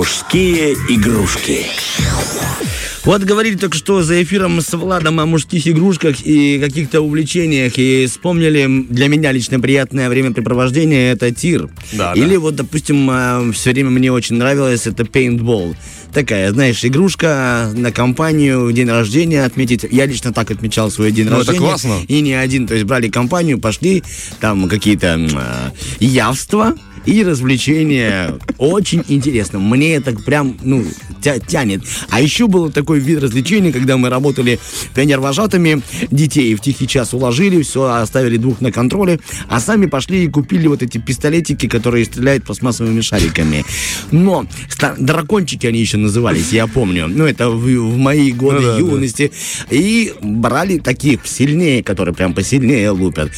Мужские игрушки. Вот говорили только что за эфиром с Владом о мужских игрушках и каких-то увлечениях, и вспомнили для меня лично приятное времяпрепровождение это тир. Да, Или да. вот, допустим, все время мне очень нравилось это пейнтбол. Такая, знаешь, игрушка на компанию, день рождения отметить. Я лично так отмечал свой день Ну, это рождения. классно. И не один. То есть брали компанию, пошли, там какие-то а, явства и развлечения. Очень интересно. Мне это прям, ну, тя- тянет. А еще был такой вид развлечений, когда мы работали пионер-вожатыми, детей в тихий час уложили, все, оставили двух на контроле, а сами пошли и купили вот эти пистолетики, которые стреляют пластмассовыми шариками. Но дракончики они еще назывались, я помню. Ну, это в, в мои годы Ну да, да. юности. И брали таких сильнее, которые прям посильнее лупят.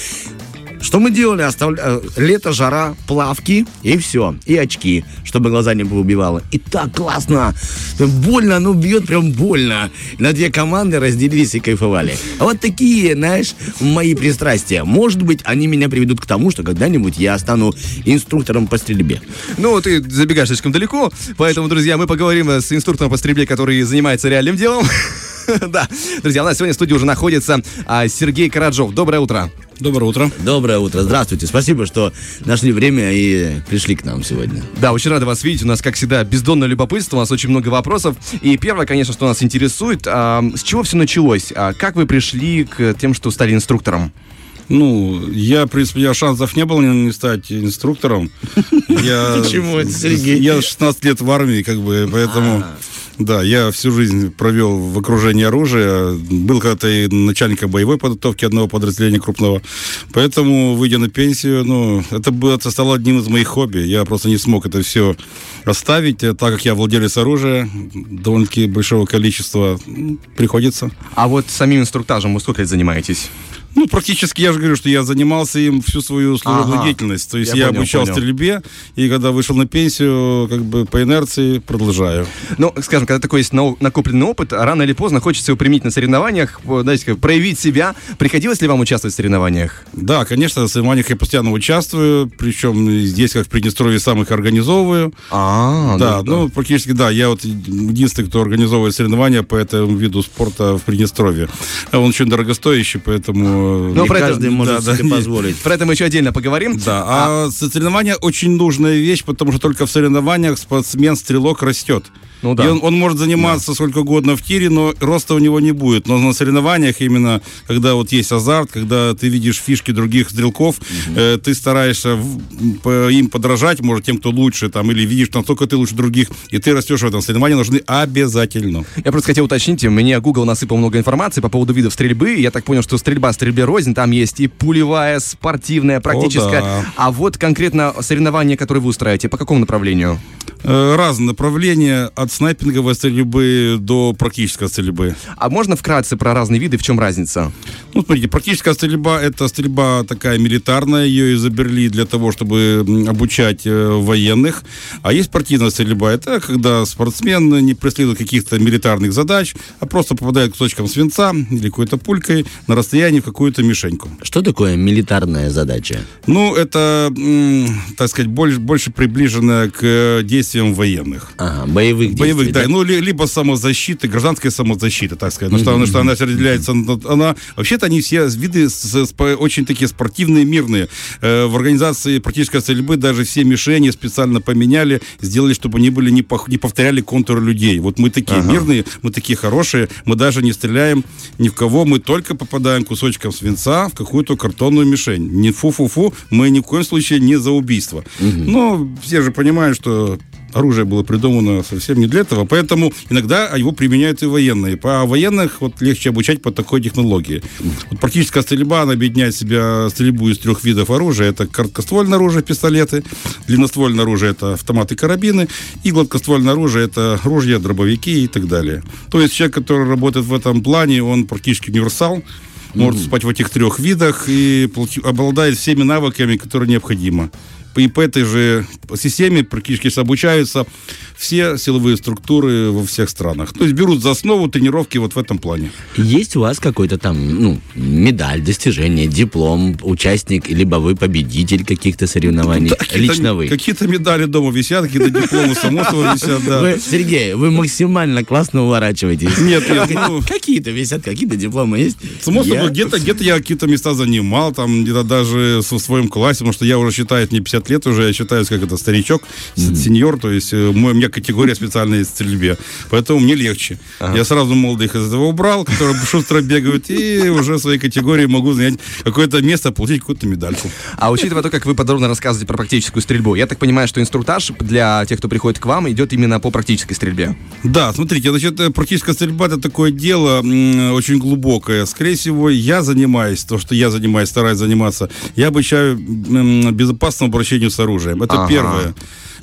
Что мы делали? Оставля... э, Лето, жара, плавки и все. И очки, чтобы глаза не поубивало. И так классно. Больно, ну бьет прям больно. На две команды разделились и кайфовали. А вот такие, знаешь, мои пристрастия. Может быть, они меня приведут к тому, что когда-нибудь я стану инструктором по стрельбе. Ну, ты забегаешь слишком далеко, поэтому, друзья, мы поговорим с инструктором по стрельбе, который занимается реальным делом. Да, друзья, у нас сегодня в студии уже находится а, Сергей Караджов. Доброе утро. Доброе утро. Доброе утро, здравствуйте. Спасибо, что нашли время и пришли к нам сегодня. Да, очень рада вас видеть. У нас, как всегда, бездонное любопытство, у нас очень много вопросов. И первое, конечно, что нас интересует, а, с чего все началось? А, как вы пришли к тем, что стали инструктором? Ну, я, в принципе, у меня шансов не было не, не стать инструктором. Я, Почему это, Сергей? Я 16 лет в армии, как бы, поэтому... Да, я всю жизнь провел в окружении оружия. Был когда-то и начальником боевой подготовки одного подразделения крупного. Поэтому, выйдя на пенсию, ну, это, было, это стало одним из моих хобби. Я просто не смог это все оставить, э, так как я владелец оружия, довольно-таки большого количества, приходится. А вот самим инструктажем вы сколько лет занимаетесь? Ну, практически, я же говорю, что я занимался им всю свою служебную Ага. деятельность. То есть Я я, понял, обучал понял. стрельбе, и когда вышел на пенсию, как бы по инерции продолжаю. Ну, скажем, когда такой есть накопленный опыт, рано или поздно хочется его применить на соревнованиях, знаете, как проявить себя. Приходилось ли вам участвовать в соревнованиях? Да, конечно, в соревнованиях я постоянно участвую, причем здесь, как в Приднестровье, сам их организовываю. А, да, ну, практически, да, я вот единственный, кто организовывает соревнования по этому виду спорта в Приднестровье. А Он очень дорогостоящий, поэтому... Ну, Не про это- каждый может да, себе да. позволить. Про это мы еще отдельно поговорим. Да, а, соревнования очень нужная вещь, потому что только в соревнованиях спортсмен-стрелок растет. Ну да. И он, он может заниматься сколько угодно в тире, но роста у него не будет. Но на соревнованиях именно, когда вот есть азарт, когда ты видишь фишки других стрелков, э, ты стараешься в- по- им подражать, может, тем, кто лучше, там, или видишь, насколько ты лучше других, и ты растешь в этом. Соревнования нужны обязательно. Я просто хотел уточнить, мне Google насыпал много информации по поводу видов стрельбы. Я так понял, что стрельба стрельбе рознь, там есть и пулевая, спортивная, практическая. да. А вот конкретно соревнования, которые вы устраиваете, по какому направлению? Э, разные направления, от снайпинговой стрельбы до практической стрельбы. А можно вкратце про разные виды, в чем разница? Ну, смотрите, практическая стрельба – это стрельба такая милитарная, ее изобрели для того, чтобы обучать э, военных. А есть спортивная стрельба – это когда спортсмен не преследует каких-то милитарных задач, а просто попадает кусочком свинца или какой-то пулькой на расстоянии в какую-то мишеньку. Что такое милитарная задача? Ну, это, так сказать, больше, больше приближено к э, действиям военных. Ага, боевых действий. Боевых, да. Ну, ли- либо самозащиты, гражданская самозащита, так сказать. Ну, что, она- что она разделяется, на- она... Вообще-то они все виды с- с- очень такие спортивные, мирные. Э, в организации практической стрельбы даже все мишени специально поменяли, сделали, чтобы они были не, пох- не повторяли контуры людей. Вот мы такие мирные, мы такие хорошие, мы даже не стреляем ни в кого, мы только попадаем кусочком свинца в какую-то картонную мишень. Не фу-фу-фу, мы ни в коем случае не за убийство. Но все же понимают, что оружие было придумано совсем не для этого, поэтому иногда его применяют и военные. По военных вот легче обучать по такой технологии. Вот практическая стрельба, она объединяет в себя стрельбу из трех видов оружия. Это короткоствольное оружие, пистолеты, длинноствольное оружие, это автоматы, карабины, и гладкоствольное оружие, это ружья, дробовики и так далее. То есть человек, который работает в этом плане, он практически универсал, может спать в этих трех видах и обладает всеми навыками, которые необходимы. И по этой же системе практически обучаются все силовые структуры во всех странах. То есть берут за основу тренировки вот в этом плане. Есть у вас какой-то там, ну, медаль, достижение, диплом, участник, либо вы победитель каких-то соревнований? Да, какие-то- Лично вы. Какие-то медали дома висят, какие-то дипломы само собой висят, да. Вы, Сергей, вы максимально классно уворачиваетесь. Нет, нет, ну- Какие-то висят, какие-то дипломы есть. Само Я- собой, где-то где я какие-то места занимал, там где-то даже в своем классе, потому что я уже считаю, мне 50 лет уже, я считаюсь как это старичок, с- сеньор, то есть э, мой- у меня категория специальной в стрельбе, поэтому мне легче. Я сразу молодых из этого убрал, которые шустро бегают, и уже в своей категории могу занять какое-то место, получить какую-то медальку. А учитывая то, как вы подробно рассказываете про практическую стрельбу, я так понимаю, что инструктаж для тех, кто приходит к вам, идет именно по практической стрельбе. Да, смотрите, значит, э, практическая стрельба это такое дело очень глубокое. Скорее всего, я занимаюсь, то, что я занимаюсь, стараюсь заниматься, я обучаю безопасному обращению с оружием. Это Ага. первое.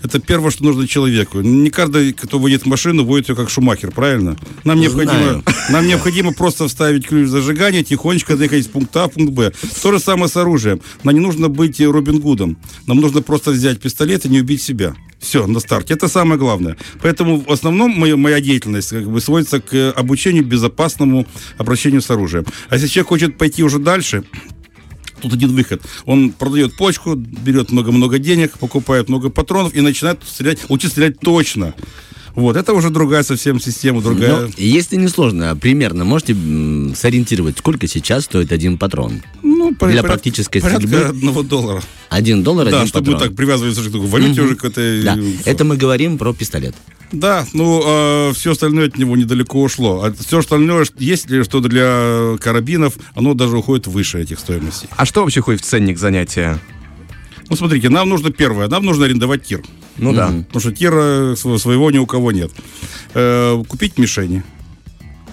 Это первое, что нужно человеку. Не каждый, кто водит машину, водит ее как Шумахер, правильно? Нам необходимо, нам необходимо просто вставить ключ зажигания, тихонечко доехать из пункта А в пункт Б. То же самое с оружием. Нам не нужно быть Робин Гудом. Нам нужно просто взять пистолет и не убить себя. Все, на старте. Это самое главное. Поэтому в основном моя, моя деятельность как бы сводится к обучению безопасному обращению с оружием. А если человек хочет пойти уже дальше, Тут один выход. Он продает почку, берет много-много денег, покупает много патронов и начинает стрелять, учит стрелять точно. Вот, это уже другая совсем система, другая. Ну, если не сложно, примерно можете сориентировать, сколько сейчас стоит один патрон? Ну, по- для порядка- практической порядка стрельбы? одного доллара. Один доллар, Да, один чтобы патрон. мы так привязывались к валюте уже какой-то. Да, и всё. это мы говорим про пистолет. Да, ну, все остальное от него недалеко ушло. А все остальное, есть ли что-то для карабинов, оно даже уходит выше этих стоимостей. А что вообще входит в ценник занятия? Ну, смотрите, нам нужно первое, нам нужно арендовать тир. Ну да. Потому что тира св- своего ни у кого нет. Э, купить мишени,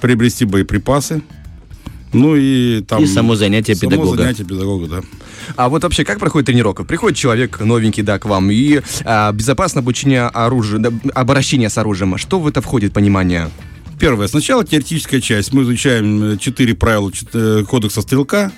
приобрести боеприпасы, ну и там... И само занятие само педагога. занятие педагога, да. А вот вообще, как проходит тренировка? Приходит человек новенький, да, к вам, и а, безопасное обучение оружия, да, обращение с оружием. Что в это входит, понимание? Первое. Сначала теоретическая часть. Мы изучаем э, четыре правила э, кодекса стрелка.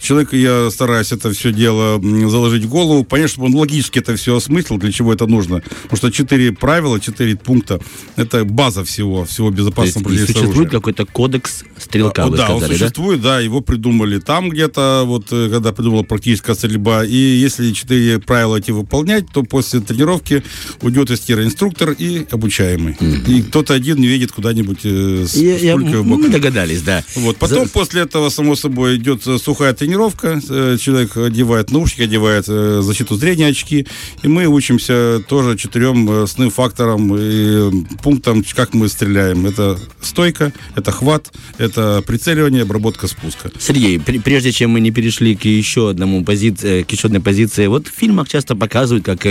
Человек, я стараюсь это все дело заложить в голову, понять, чтобы он логически это все осмыслил, для чего это нужно. Потому что четыре правила, четыре пункта, это база всего, всего безопасного с существует какой-то кодекс стрелка, А, вы да, он сказали, да? существует, да? его придумали там где-то, вот э, когда придумала практическая стрельба. И если четыре правила эти выполнять, то после тренировки уйдет из тира инструктор и обучаемый. И кто-то один не едет куда-нибудь э, с, Я- я- мы догадались, да. Вот. Потом За- после этого, само собой, идет э, сухая тренировка. Э, Человек одевает наушники, одевает э, защиту зрения, очки. И мы учимся тоже четырем э, основным факторам и пунктам, как мы стреляем. Это стойка, это хват, это прицеливание, обработка спуска. Сергей, пр- прежде чем мы не перешли к еще одному позиции, к еще одной позиции, вот в фильмах часто показывают, как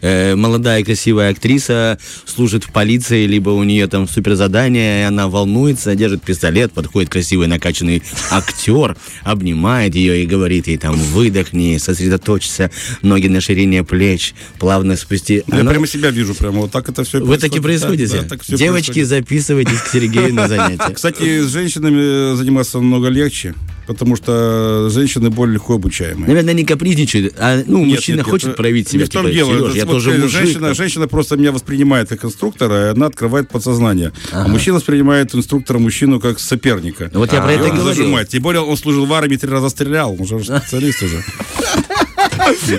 молодая красивая актриса служит в полиции, либо у нее там суперзадание, и она волнуется, держит пистолет, подходит красивый накачанный актер, обнимает ее и говорит ей там выдохни, сосредоточься, ноги на ширине плеч, плавно спусти. Я Оно- прямо себя вижу, прямо вот так это все Вы таки происходите? Девочки, записывайтесь к Сергею на занятия. Кстати, с женщинами заниматься намного легче, потому что женщины более легко обучаемые. Наверное, не капризничают, а ну, Нет, мужчина нет, нет, хочет э, проявить себя, не в том типа, дело. «Серёж, Это я вот, тоже э, мужик. Женщина, там». женщина просто меня воспринимает как инструктора, и она открывает подсознание. А мужчина воспринимает инструктора мужчину как соперника. Вот я про И это и говорил. зажимает. Тем более он служил в армии, три раза стрелял. Он же специалист уже.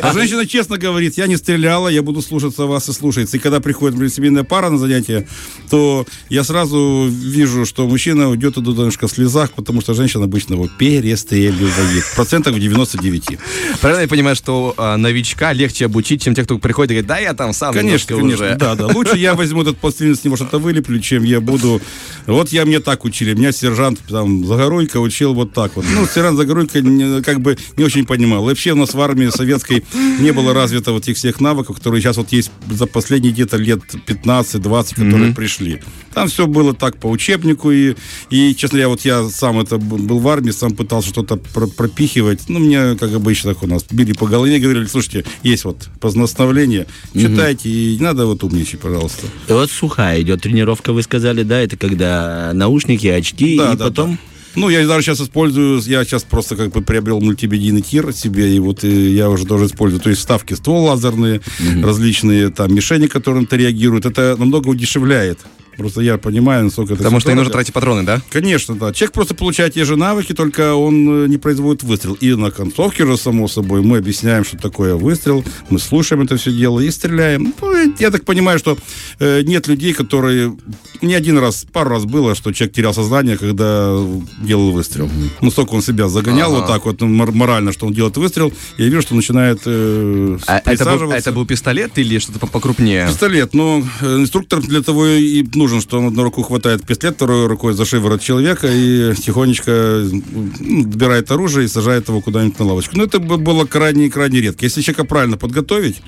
А женщина честно говорит, я не стреляла, я буду слушаться вас и слушаться. И когда приходит например, семейная пара на занятие, то я сразу вижу, что мужчина уйдет туда немножко в слезах, потому что женщина обычно его перестреливает. Процентов 99. Правильно я понимаю, что а, новичка легче обучить, чем те, кто приходит и говорит, да, я там сам Конечно, конечно, уже». да, да. Лучше я возьму этот пластилин, с него что-то вылеплю, чем я буду... Вот я мне так учили. Меня сержант там Загоруйко учил вот так вот. Ну, сержант Загоруйко не- как бы не очень понимал. И вообще у нас в армии советской не было развито вот этих всех навыков, которые сейчас вот есть за последние где-то лет 15-20, которые пришли. Там все было так по учебнику, и, и, честно говоря, вот я сам это был в армии, сам пытался что-то про- пропихивать. Ну, мне, как обычно, так у нас били по голове и говорили, слушайте, есть вот постановление, читайте, и не надо вот умничать, пожалуйста. И Вот сухая идет тренировка, вы сказали, да, это когда наушники, очки, Да, и да, потом Ну, я даже сейчас использую, я сейчас просто как бы приобрел мультимедийный тир себе, и вот и я уже тоже использую. То есть вставки ствол лазерные, различные там мишени, которым это реагирует. Это намного удешевляет. Просто я понимаю, насколько это Потому что не нужно тратить патроны, да? Конечно, да. Человек просто получает те же навыки, только он э, не производит выстрел. И на концовке же, само собой, мы объясняем, что такое выстрел, мы слушаем это все дело и стреляем. Ну, и я так понимаю, что э, нет людей, которые... Не один раз, пару раз было, что человек терял сознание, когда делал выстрел. Ну, столько он себя загонял Ага. вот так вот ну, мор- морально, что он делает выстрел, я вижу, что начинает э, А это, был, это был пистолет или что-то по- покрупнее? Пистолет, но э, инструктор для того и нужен, что он одной рукой хватает пистолет, второй рукой за шиворот человека и тихонечко ну, добирает оружие и сажает его куда-нибудь на лавочку. Но это бы было крайне-крайне редко. Если человека правильно подготовить,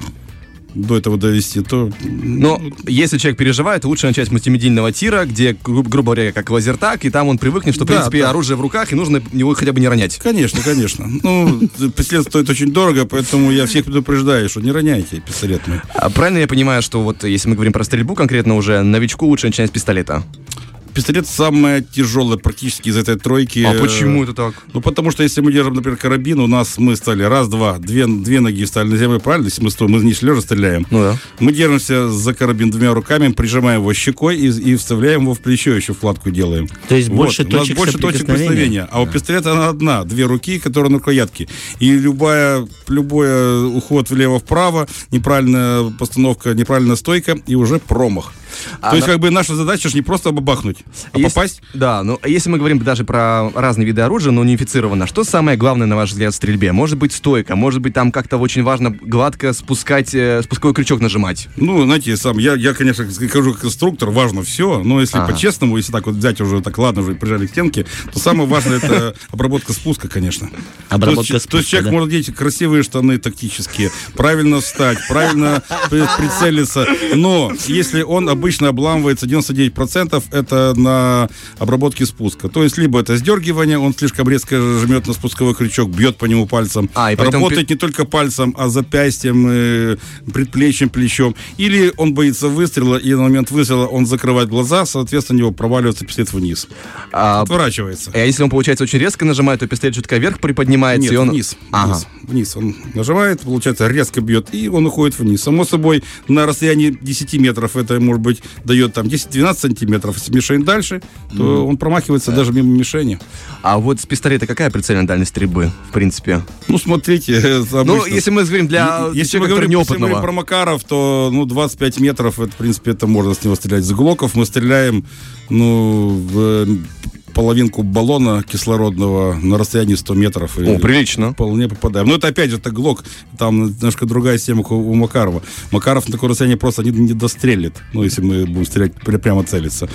до этого довести, то... Но если человек переживает, лучше начать с мультимедийного тира, где, гру- грубо говоря, как лазертак, и там он привыкнет, что, в Да, принципе, да. оружие в руках, и нужно его хотя бы не ронять. Конечно, конечно. Ну, пистолет стоит очень дорого, поэтому я всех предупреждаю, что не роняйте пистолет. А правильно я понимаю, что вот если мы говорим про стрельбу конкретно уже, новичку лучше начинать с пистолета? Пистолет самое тяжелое практически из этой тройки. А почему это так? Ну, потому что если мы держим, например, карабин, у нас мы стали раз, два, две, две ноги встали на землю, правильно? Если мы стоим, мы не лежа стреляем. Ну да. Мы держимся за карабин двумя руками, прижимаем его щекой и, и вставляем его в плечо, еще вкладку делаем. То есть больше у нас точек больше точек прикосновения. А у пистолета она одна, две руки, которые на рукоятке. И любая, любой уход влево-вправо, неправильная постановка, неправильная стойка, и уже промах. А То есть, как бы наша задача же не просто бабахнуть, а попасть. Да, ну если мы говорим даже про разные виды оружия, но унифицированно, что самое главное, на ваш взгляд, в стрельбе? Может быть, стойка, может быть, там как-то очень важно гладко спускать, э, спусковой крючок нажимать. Ну, знаете, сам, я, я, конечно, скажу как инструктор, важно все, но если Ага. по-честному, если так вот взять уже, так ладно, уже прижали к стенке, то самое важное это обработка спуска, конечно. Обработка то есть, то есть спуска, человек да. может одеть красивые штаны тактические, правильно встать, правильно при- прицелиться, но если он обычно обламывается 99% это на обработке спуска. То есть либо это сдергивание, он слишком резко жмет на спусковой крючок, бьет по нему пальцем, А, и поэтому работает не только пальцем, а запястьем, э, предплечьем, плечом. Или он боится выстрела, и на момент выстрела он закрывает глаза, соответственно, у него проваливается пистолет вниз. А, Отворачивается. а если он, получается, очень резко нажимает, то пистолет чутка вверх приподнимается, Нет, и он... вниз, Ага. вниз, вниз. Он нажимает, получается, резко бьет, и он уходит вниз. Само собой, на расстоянии 10 метров это, может быть, дает там 10-12 сантиметров. Если мишень дальше, то он промахивается даже мимо мишени. А вот с пистолета какая прицельная дальность стрельбы, в принципе? Ну, смотрите, Ну, если мы говорим для Если мы человека, который говорим, если мы неопытного. про Макаров, то ну, 25 метров, это, в принципе, это можно с него стрелять. С Глоков мы стреляем ну, в половинку баллона кислородного на расстоянии 100 метров. О, прилично. Вполне попадаем. Но это опять же, это Глок. Там немножко другая система у, Макарова. Макаров на такое расстояние просто не, не дострелит. Ну, если мы будем стрелять, пря- прямо целиться.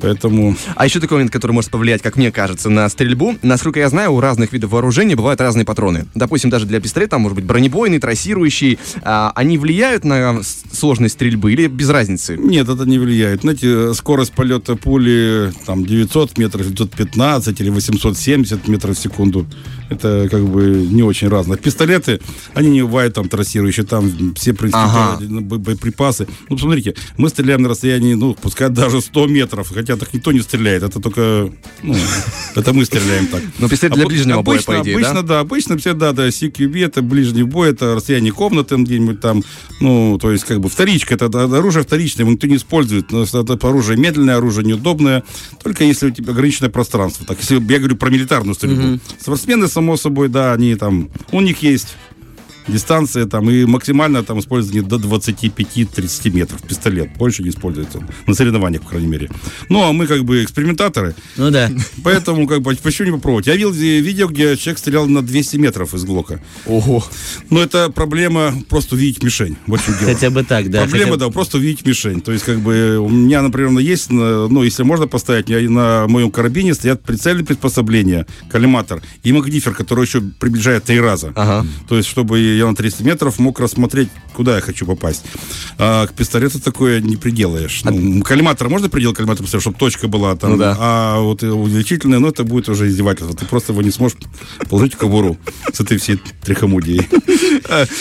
Поэтому... А еще такой момент, который может повлиять, как мне кажется, на стрельбу. Насколько я знаю, у разных видов вооружения бывают разные патроны. Допустим, даже для пистолета, может быть, бронебойный, трассирующий. А, они влияют на сложность стрельбы или без разницы? Нет, это не влияет. Знаете, скорость полета пули там 900 метров, 915 или 870 метров в секунду. Это как бы не очень разно. Пистолеты, они не бывают там трассирующие, там все, Ага. бо- боеприпасы. Ну, посмотрите, мы стреляем на расстоянии, ну, пускай даже 100 метров, хотя так никто не стреляет. Это только, ну, это мы стреляем так. Но пистолет для ближнего боя, обычно, по идее, обычно, да? обычно все, да, да, CQB, это ближний бой, это расстояние комнаты где-нибудь там, ну, то есть, как бы, вторичка, это оружие вторичное, его никто не использует, это оружие медленное, оружие неудобное, только если у тебя ограниченное пространство. Так, если я говорю про милитарную стрельбу. Спортсмены, само собой, да, они там, у них есть дистанция там и максимально там использование до 25-30 метров пистолет больше не используется на соревнованиях по крайней мере ну а мы как бы экспериментаторы Ну да. Поэтому, как бы, почему не попробовать? Я видел ви- видео, где человек стрелял на 200 метров из Глока. Ого. Но это проблема просто увидеть мишень. Вот дело. Хотя бы так, да. Проблема, хотя да, просто увидеть мишень. То есть, как бы, у меня, например, есть, ну, если можно поставить, на моем карабине стоят прицельные приспособления, коллиматор и магнифер, который еще приближает три раза. Ага. То есть, чтобы я на 300 метров мог рассмотреть, куда я хочу попасть. А к пистолету такое не приделаешь. Ну, коллиматор можно приделать коллиматор, чтобы точка была там. Ну да. А вот увеличительное, ну, это будет уже издевательство. Ты просто его не сможешь положить в кобуру с этой всей трихомудией.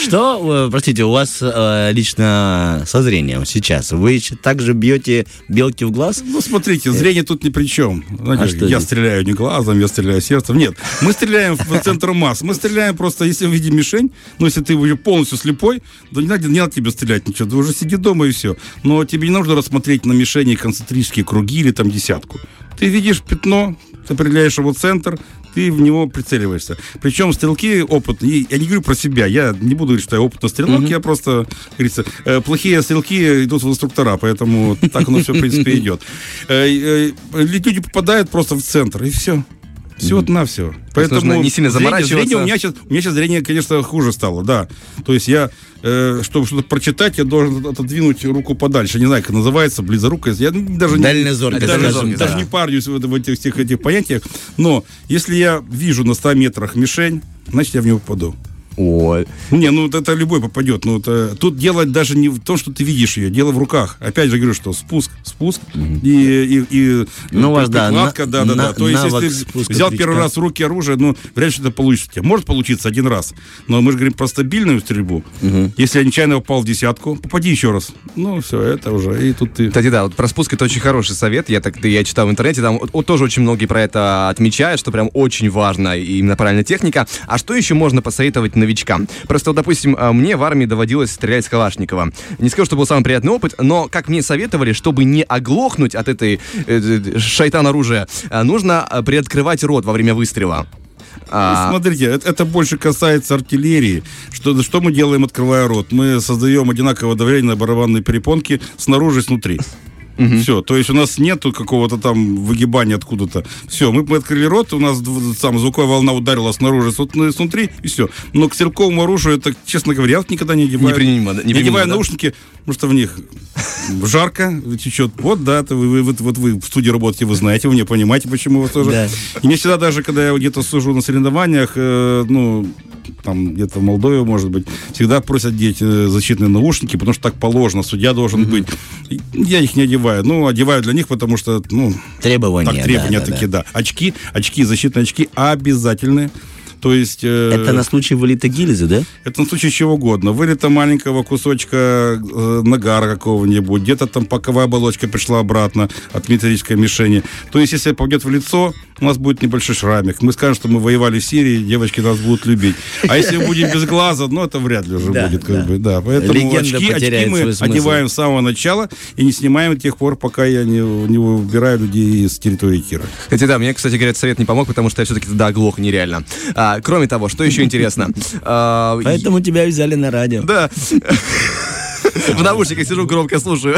Что, э, простите, у вас э, лично со зрением сейчас? Вы также бьете белки в глаз? Ну, смотрите, зрение тут ни при чем. Знаете, А я стреляю не глазом, я стреляю сердцем. Нет, мы стреляем в центр масс. Мы стреляем просто, если видим мишень, ну, если ты уже полностью слепой, то не надо, не надо тебе стрелять ничего. Ты уже сиди дома и все. Но тебе не нужно рассмотреть на мишени концентрические круги или там десятку. Ты видишь пятно, ты определяешь его центр, ты в него прицеливаешься. Причем стрелки опытные, я не говорю про себя, я не буду говорить, что я опытный стрелок, я просто, как говорится, э, плохие стрелки идут в инструктора, поэтому так оно все, в принципе, идет. Э, э, Люди попадают просто в центр, и все. Все вот на все. Поэтому нужно не сильно зрение- заморачиваться. Зрение, у меня сейчас, у меня сейчас зрение, конечно, хуже стало, да. То есть я, э, чтобы что-то прочитать, я должен отодвинуть руку подальше. Не знаю, как называется, близорукость. Я даже не- Дальнозоркость, даже, скажем даже так. не парнюсь в, в этих всех этих понятиях. Но если я вижу на 100 метрах мишень, значит, я в него попаду. Ой. Не, ну вот это любой попадет. Ну, это, тут дело даже не в том, что ты видишь ее, дело в руках. Опять же говорю, что спуск, спуск и, и, и Ну, у вас, да, прикладка, на- да, да, да. на- То есть, навык если ты взял крючка. первый раз в руки оружие, ну, вряд ли что-то получится. у тебя. Может получиться один раз. Но мы же говорим про стабильную стрельбу. Если я нечаянно попал в десятку, попади еще раз. Ну, все, это уже. И тут ты... Кстати, да, вот про спуск это очень хороший совет. Я так я читал в интернете, там вот, вот тоже очень многие про это отмечают, что прям очень важно именно правильная техника. А что еще можно посоветовать новичкам? Просто, вот, допустим, а, мне в армии доводилось стрелять с Калашникова. Не скажу, что был самый приятный опыт, но как мне советовали, чтобы не оглохнуть от этой э, шайтан оружия, а, нужно а, приоткрывать рот во время выстрела. А, Смотрите, это, это больше касается артиллерии. Что, что мы делаем, открывая рот? Мы создаем одинаковое давление на барабанные перепонки снаружи и снутри. Все, то есть у нас нету какого-то там выгибания откуда-то. Все, мы, мы открыли рот, у нас там звуковая волна ударила снаружи, сну- снутри, и все. Но к стрелковому оружию это, честно говоря, я вот никогда не одеваю. Неприменимо, да, не неприменимо, одеваю да? наушники, потому что в них жарко, течет. Вот, да, вы, вы- вот, вот вы в студии работаете, вы знаете, вы меня понимаете, почему вы тоже. Да. И мне всегда даже, когда я где-то сужу на соревнованиях, э, ну, там где-то в Молдове, может быть, всегда просят деть э, защитные наушники, потому что так положено, судья должен быть. И Я их не одеваю. Ну, одеваю для них, потому что, ну, Требования. так требования да, да, такие, да. да. Очки, очки, защитные очки обязательные. То есть... э, Это на случай вылета гильзы, да? это на случай чего угодно. Вылета маленького кусочка э, нагара какого-нибудь, где-то там паковая оболочка пришла обратно от металлической мишени. То есть, если попадет в лицо, у нас будет небольшой шрамик. Мы скажем, что мы воевали в Сирии, девочки нас будут любить. А если мы будем без глаза, ну, это вряд ли уже Да, будет. Как да. бы, да. Поэтому Легенда очки, очки мы одеваем с самого начала и не снимаем до тех пор, пока я не, не убираю людей с территории Кира. Хотя да, мне, кстати говоря, этот совет не помог, потому что я все-таки тогда оглох нереально. А, кроме того, что еще интересно? А, Поэтому тебя взяли на радио. Да. В наушниках сижу, громко слушаю.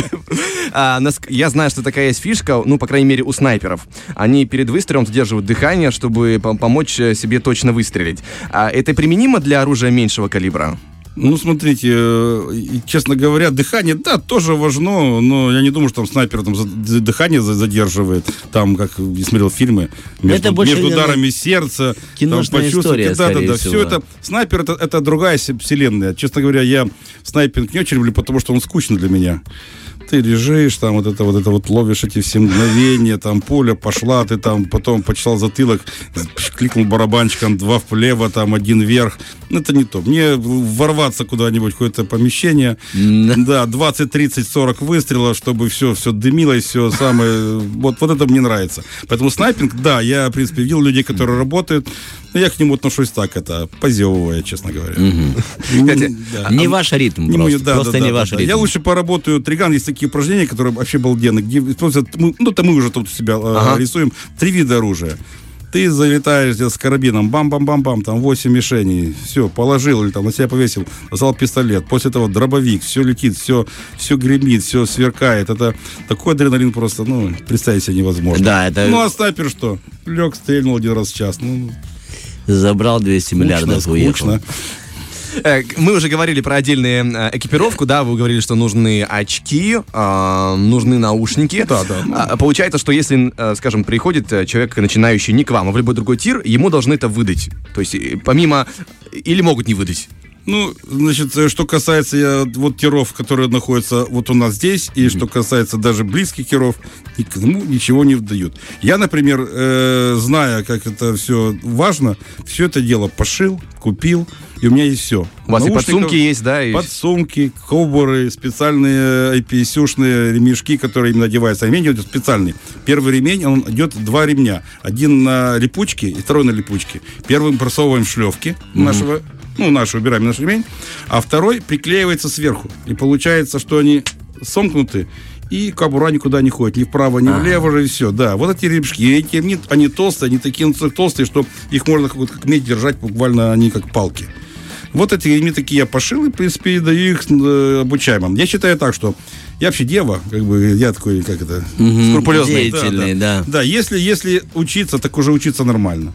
А, я знаю, что такая есть фишка, ну, по крайней мере, у снайперов. Они перед выстрелом задерживают дыхание, чтобы пом- помочь э, себе точно выстрелить. А это применимо для оружия меньшего калибра? Ну, смотрите, э, честно говоря, дыхание, да, тоже важно, но я не думаю, что там снайпер там дыхание за- задерживает, там, как я смотрел фильмы, между, Это больше, между ударами сердца. там, история, да, да, да, всего. все это, снайпер это, это другая се- вселенная. Честно говоря, я снайпинг не очень люблю, потому что он скучный для меня. Ты лежишь, там вот это вот это вот ловишь эти все мгновения, там пуля пошла, ты там потом почесал затылок, кликнул барабанчиком, два влево, там один вверх. Ну, это не то. Мне ворваться куда-нибудь в какое-то помещение, да, 20, 30, 40 выстрелов, чтобы все, все дымилось, все самое. Вот, вот это мне нравится. Поэтому снайпинг, да, я, в принципе, видел людей, которые работают, но я к нему отношусь так, это позевывая, честно говоря. Ну, Кстати, да. Не ваш ритм Не просто. не ваш ритм. Я лучше поработаю триган. Есть такие упражнения, которые вообще балденные, где используют, мы- ну, это мы уже тут себя э, рисуем, три вида оружия. Ты залетаешь где-то с карабином, бам-бам-бам-бам, там 8 мишеней, все, положил или там на себя повесил, взял пистолет, после этого дробовик, все летит, все, все гремит, все сверкает. Это такой адреналин просто, ну, представить себе невозможно. Да, это- Ну, а снайпер что? Лег, стрельнул один раз в час. Ну, Забрал 200 скучно, миллиардов, уехал. скучно. Э, Мы уже говорили про отдельные э, экипировку, да, вы говорили, что нужны очки, а, нужны наушники. Да, да. А, Получается, что если, э, скажем, приходит человек, начинающий не к вам, а в любой другой тир, ему должны это выдать. То есть, помимо... Или могут не выдать. Ну, значит, э, что касается я, вот тиров, которые находятся вот у нас здесь, и что касается даже близких тиров, никому ничего не вдают. Я, например, э, зная, как это все важно, все это дело пошил, купил, и у меня есть все. У вас и подсумки есть, да? И... Подсумки, кобуры, специальные IPSU-шные ремешки, которые им надеваются. Ремень идет специальный. Первый ремень, он идет два ремня. Один на липучке и второй на липучке. Первым просовываем шлевки нашего ну, наш выбираем наш ремень, а второй приклеивается сверху. И получается, что они сомкнуты, и кобура никуда не ходит, ни вправо, ни влево же, и все. Да, вот эти ремешки, эти ремни, они толстые, они такие толстые, что их можно как, как медь держать, буквально они как палки. Вот эти ремни такие я пошил, и, в принципе, и даю их э, обучаемым. Я считаю так, что я вообще дева, как бы, я такой, как это, скрупулезный. Деятельный, да. Да, если, если учиться, так уже учиться нормально.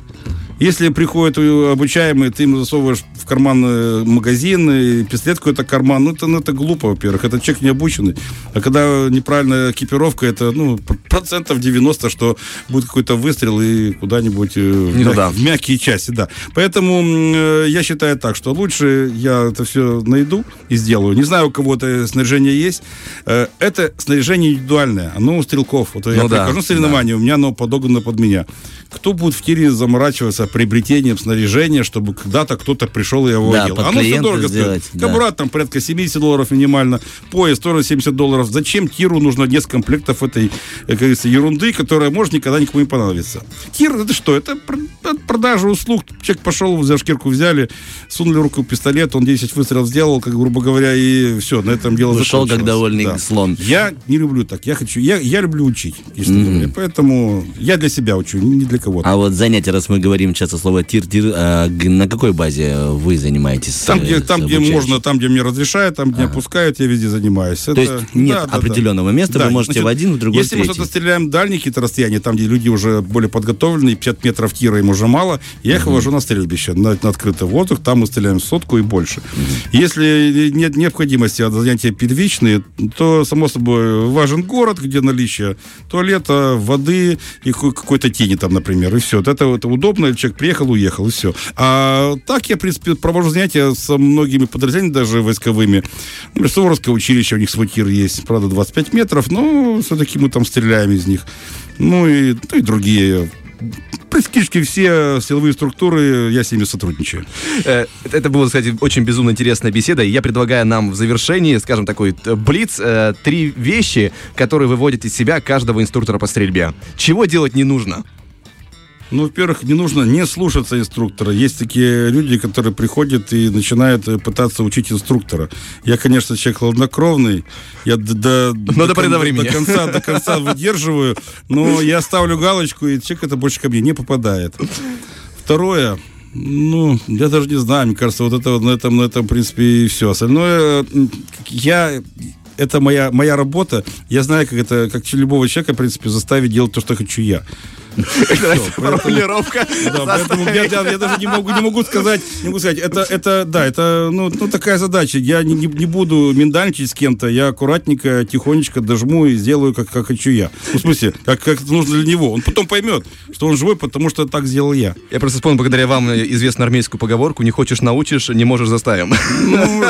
Если приходит обучаемый, ты ему засовываешь в карман э, магазин, и пистолет какой-то карман, ну это, ну, это глупо, во-первых. Это человек не обученный. А когда неправильная экипировка, это ну, процентов 90, что будет какой-то выстрел и куда-нибудь э, в, Не мяг- туда. в мягкие части, да. Поэтому э, я считаю так, что лучше я это все найду и сделаю. Не знаю, у кого это снаряжение есть. Э, Это снаряжение индивидуальное, оно у стрелков. Вот я Ну да, прихожу на соревнования, у меня оно подогнано под меня. Кто будет в тире заморачиваться приобретением снаряжения, чтобы когда-то кто-то пришел и его Да, одел? под Оно все дорого сделать, стоит. да. Кобура там порядка 70 долларов минимально, пояс тоже 70 долларов. Зачем тиру нужно несколько комплектов этой, как говорится, ерунды, которая может никогда никому не понадобиться? Тир это что? Это пр- это продажа услуг. Человек пошел, за шкирку взяли, сунули в руку пистолет, он 10 выстрелов сделал, как грубо говоря, и все, на этом дело Ушел, как довольный Да. слон. Я не люблю так. Я хочу, я, я люблю учить, говоря. Поэтому я для себя учу, не для кого-то. А вот занятия, раз мы говорим часто слово тир-тир, а на какой базе вы занимаетесь? Там, э, где, там, где можно, там, где мне разрешают, там, где допускают, я везде занимаюсь. То есть нет определенного места, вы можете в один, в другой, Если мы третий. что-то стреляем дальние какие-то расстояния, там, где люди уже более подготовленные, 50 метров тира им уже мало, я их вывожу на стрельбище, на, на открытый воздух, там мы стреляем сотку и больше. Если нет необходимости от занятия первичные, то, само собой, важен город, где наличие туалета, воды и какой-то тени там, например, и все. Вот это, это удобно, человек приехал, уехал, и все. А так я, в принципе, провожу занятия со многими подразделениями, даже войсковыми. Например, Суворовское училище, у них свой тир есть, правда, 25 метров, но все-таки мы там стреляем из них. Ну и, ну и другие. Практически все силовые структуры, я с ними сотрудничаю. Э, Это была, кстати, очень безумно интересная беседа. Я предлагаю нам в завершении, скажем, такой э, блиц, э, три вещи, которые выводят из себя каждого инструктора по стрельбе. Чего делать не нужно? Ну, во-первых, не нужно не слушаться инструктора. Есть такие люди, которые приходят и начинают э, пытаться учить инструктора. Я, конечно, человек хладнокровный. Я до, до до, поры до времени. до конца, до конца выдерживаю, но я ставлю галочку, и человек это больше ко мне не попадает. Второе, ну, я даже не знаю, мне кажется, вот это вот на этом, на этом, в принципе, и все. Остальное, я это моя, моя работа. Я знаю, как это, как любого человека, в принципе, заставить делать то, что хочу я. Формулировка. Да, поэтому я, даже не могу, не могу сказать, не могу сказать, это, это, да, это, ну, ну, такая задача. Я не, не, не буду миндальничать с кем-то, я аккуратненько, тихонечко дожму и сделаю, как, как хочу я. Ну, в смысле, как, как это нужно для него. Он потом поймет, что он живой, потому что так сделал я. Я просто вспомнил, благодаря вам, известную армейскую поговорку «Не хочешь – научишь, не можешь – заставим». Ну,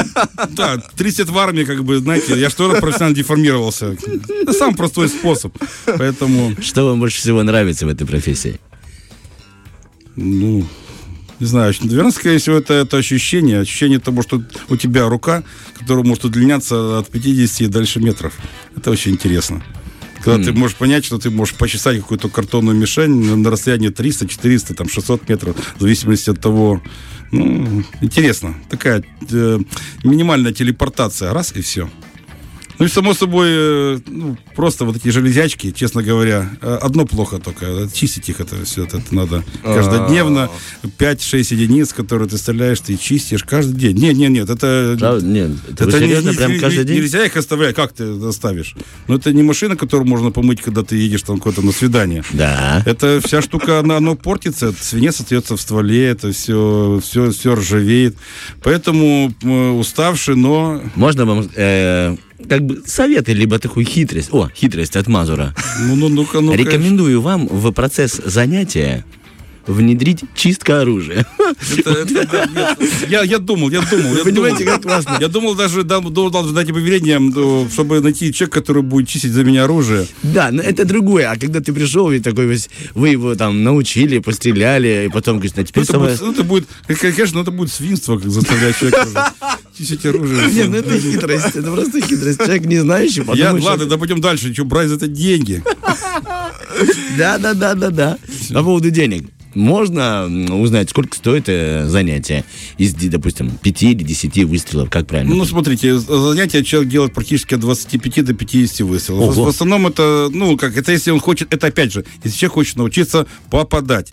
да, 30 лет в армии, как бы, знаете, я что профессионально деформировался. Это самый простой способ. Поэтому, Что вам больше всего нравится в этой профессии? ну, не знаю, наверное, скорее всего, это, это ощущение. Ощущение того, что у тебя рука, которая может удлиняться от 50 и дальше метров. Это очень интересно. Когда ты можешь понять, что ты можешь почесать какую-то картонную мишень на, на расстоянии 300, 400, там, 600 метров, в зависимости от того. Ну, интересно. Такая э, минимальная телепортация. Раз и все. Ну и само собой, э, ну, просто вот эти железячки, честно говоря, э, одно плохо только. э, Чистить их это все, это надо каждодневно. 5-6 единиц, которые ты стреляешь, ты чистишь каждый день. Нет, нет, нет, это... Правда? Нет, это, серьезно, не- прям каждый день? Нельзя их оставлять. Как ты оставишь? Ну, это не машина, которую можно помыть, когда ты едешь там куда-то на свидание. Да. Это вся штука, она, оно портится, свинец остается в стволе, это все, все, все ржавеет. Поэтому э, уставший, но Можно вам э, как бы советы, либо такую хитрость. О, хитрость от Мазура. ну, ну, ну-ка, ну-ка. Рекомендую вам в процесс занятия внедрить чистка оружия. Это- это- да, нет. Я, я думал, я думал. Я Понимаете, думал. как классно? Я думал даже, дал дать объявление, м, чтобы найти человека, который будет чистить за меня оружие. Да, но это другое. А когда ты пришел, и такой весь, вы его там научили, постреляли, и потом говоришь, а Ну, теперь это, самое... будет, ну, это будет, конечно, ну, это будет свинство, как заставлять человека чистить оружие. Нет, ну это хитрость, это просто хитрость. Человек не знающий, Я, ладно, да пойдем дальше. Что, брать за это деньги? Да, да, да, да, да. По поводу денег. Можно узнать, сколько стоит э, занятие из, допустим, 5 или 10 выстрелов, как правильно? Ну, смотрите, занятия человек делает практически от 25 до 50 выстрелов. Ого. В основном это, ну, как, это если он хочет, это опять же, если человек хочет научиться попадать.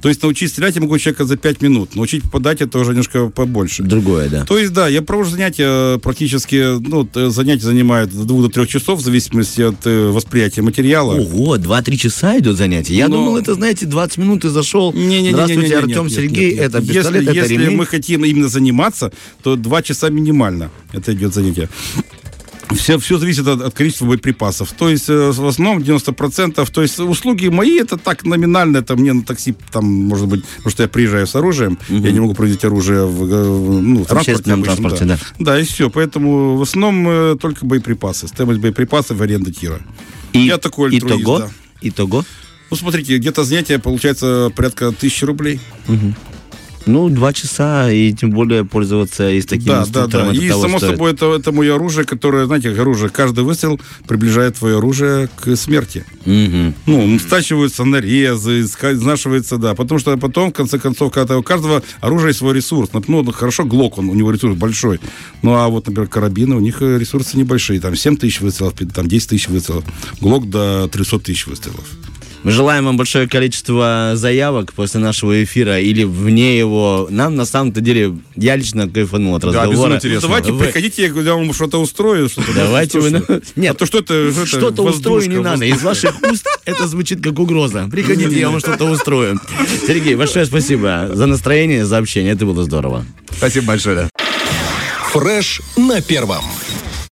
То есть научить стрелять я могу человека за 5 минут, научить попадать это уже немножко побольше. Другое, да. То есть, да, я провожу занятия практически, ну, т- занятия занимают от 2 до 3 часов, в зависимости от э, восприятия материала. Ого, 2-3 часа идет занятие. Я Но- думал, это, знаете, 20 минут и зашел. Не-не-не-не-не-не, Здравствуйте, нет, Артем, нет, Сергей, нет, нет. это пистолет, если, это если ремень. мы хотим именно заниматься, то 2 часа минимально это идет занятие. Все, все зависит от, от количества боеприпасов. То есть, э, в основном 90%. То есть, услуги мои, это так номинально. Это мне на такси, там, может быть, потому что я приезжаю с оружием. Я не могу проводить оружие в, э, ну, в транспорте. обычном, транспорте, да. Да, и все. Поэтому в основном э, только боеприпасы. Стоимость боеприпасов аренда тира. И, я такой альтруист, итого, да. итого, Ну, смотрите, где-то занятие получается порядка тысячи рублей. ну, 2 часа, и тем более пользоваться и с таким да, да, да. И само стоит. собой это, это мое оружие, которое, знаете, как оружие, каждый выстрел приближает твое оружие к смерти. Мгм. Ну, стачиваются нарезы, изнашивается, да. Потому что потом, в конце концов, когда у каждого оружия есть свой ресурс. Ну, хорошо, Глок, он, у него ресурс большой. Ну, а вот, например, карабины, у них э, ресурсы небольшие. Там 7 тысяч выстрелов, там 10 тысяч выстрелов. Глок до 300 тысяч выстрелов. Мы желаем вам большое количество заявок после нашего эфира или вне его. Нам, на самом-то деле, я лично кайфанул от Да, безумно разговора. интересно. Ну, давайте Вы- приходите, я вам что-то устрою. Что-то Давайте вы... слушаю. Нет, А то что это? что это? Что-то устрою не Воздушка, надо. Из ваших уст это звучит как угроза. Приходите, я вам что-то устрою. Сергей, большое спасибо за настроение, за общение. Это было здорово. Спасибо большое, да. Фреш на первом.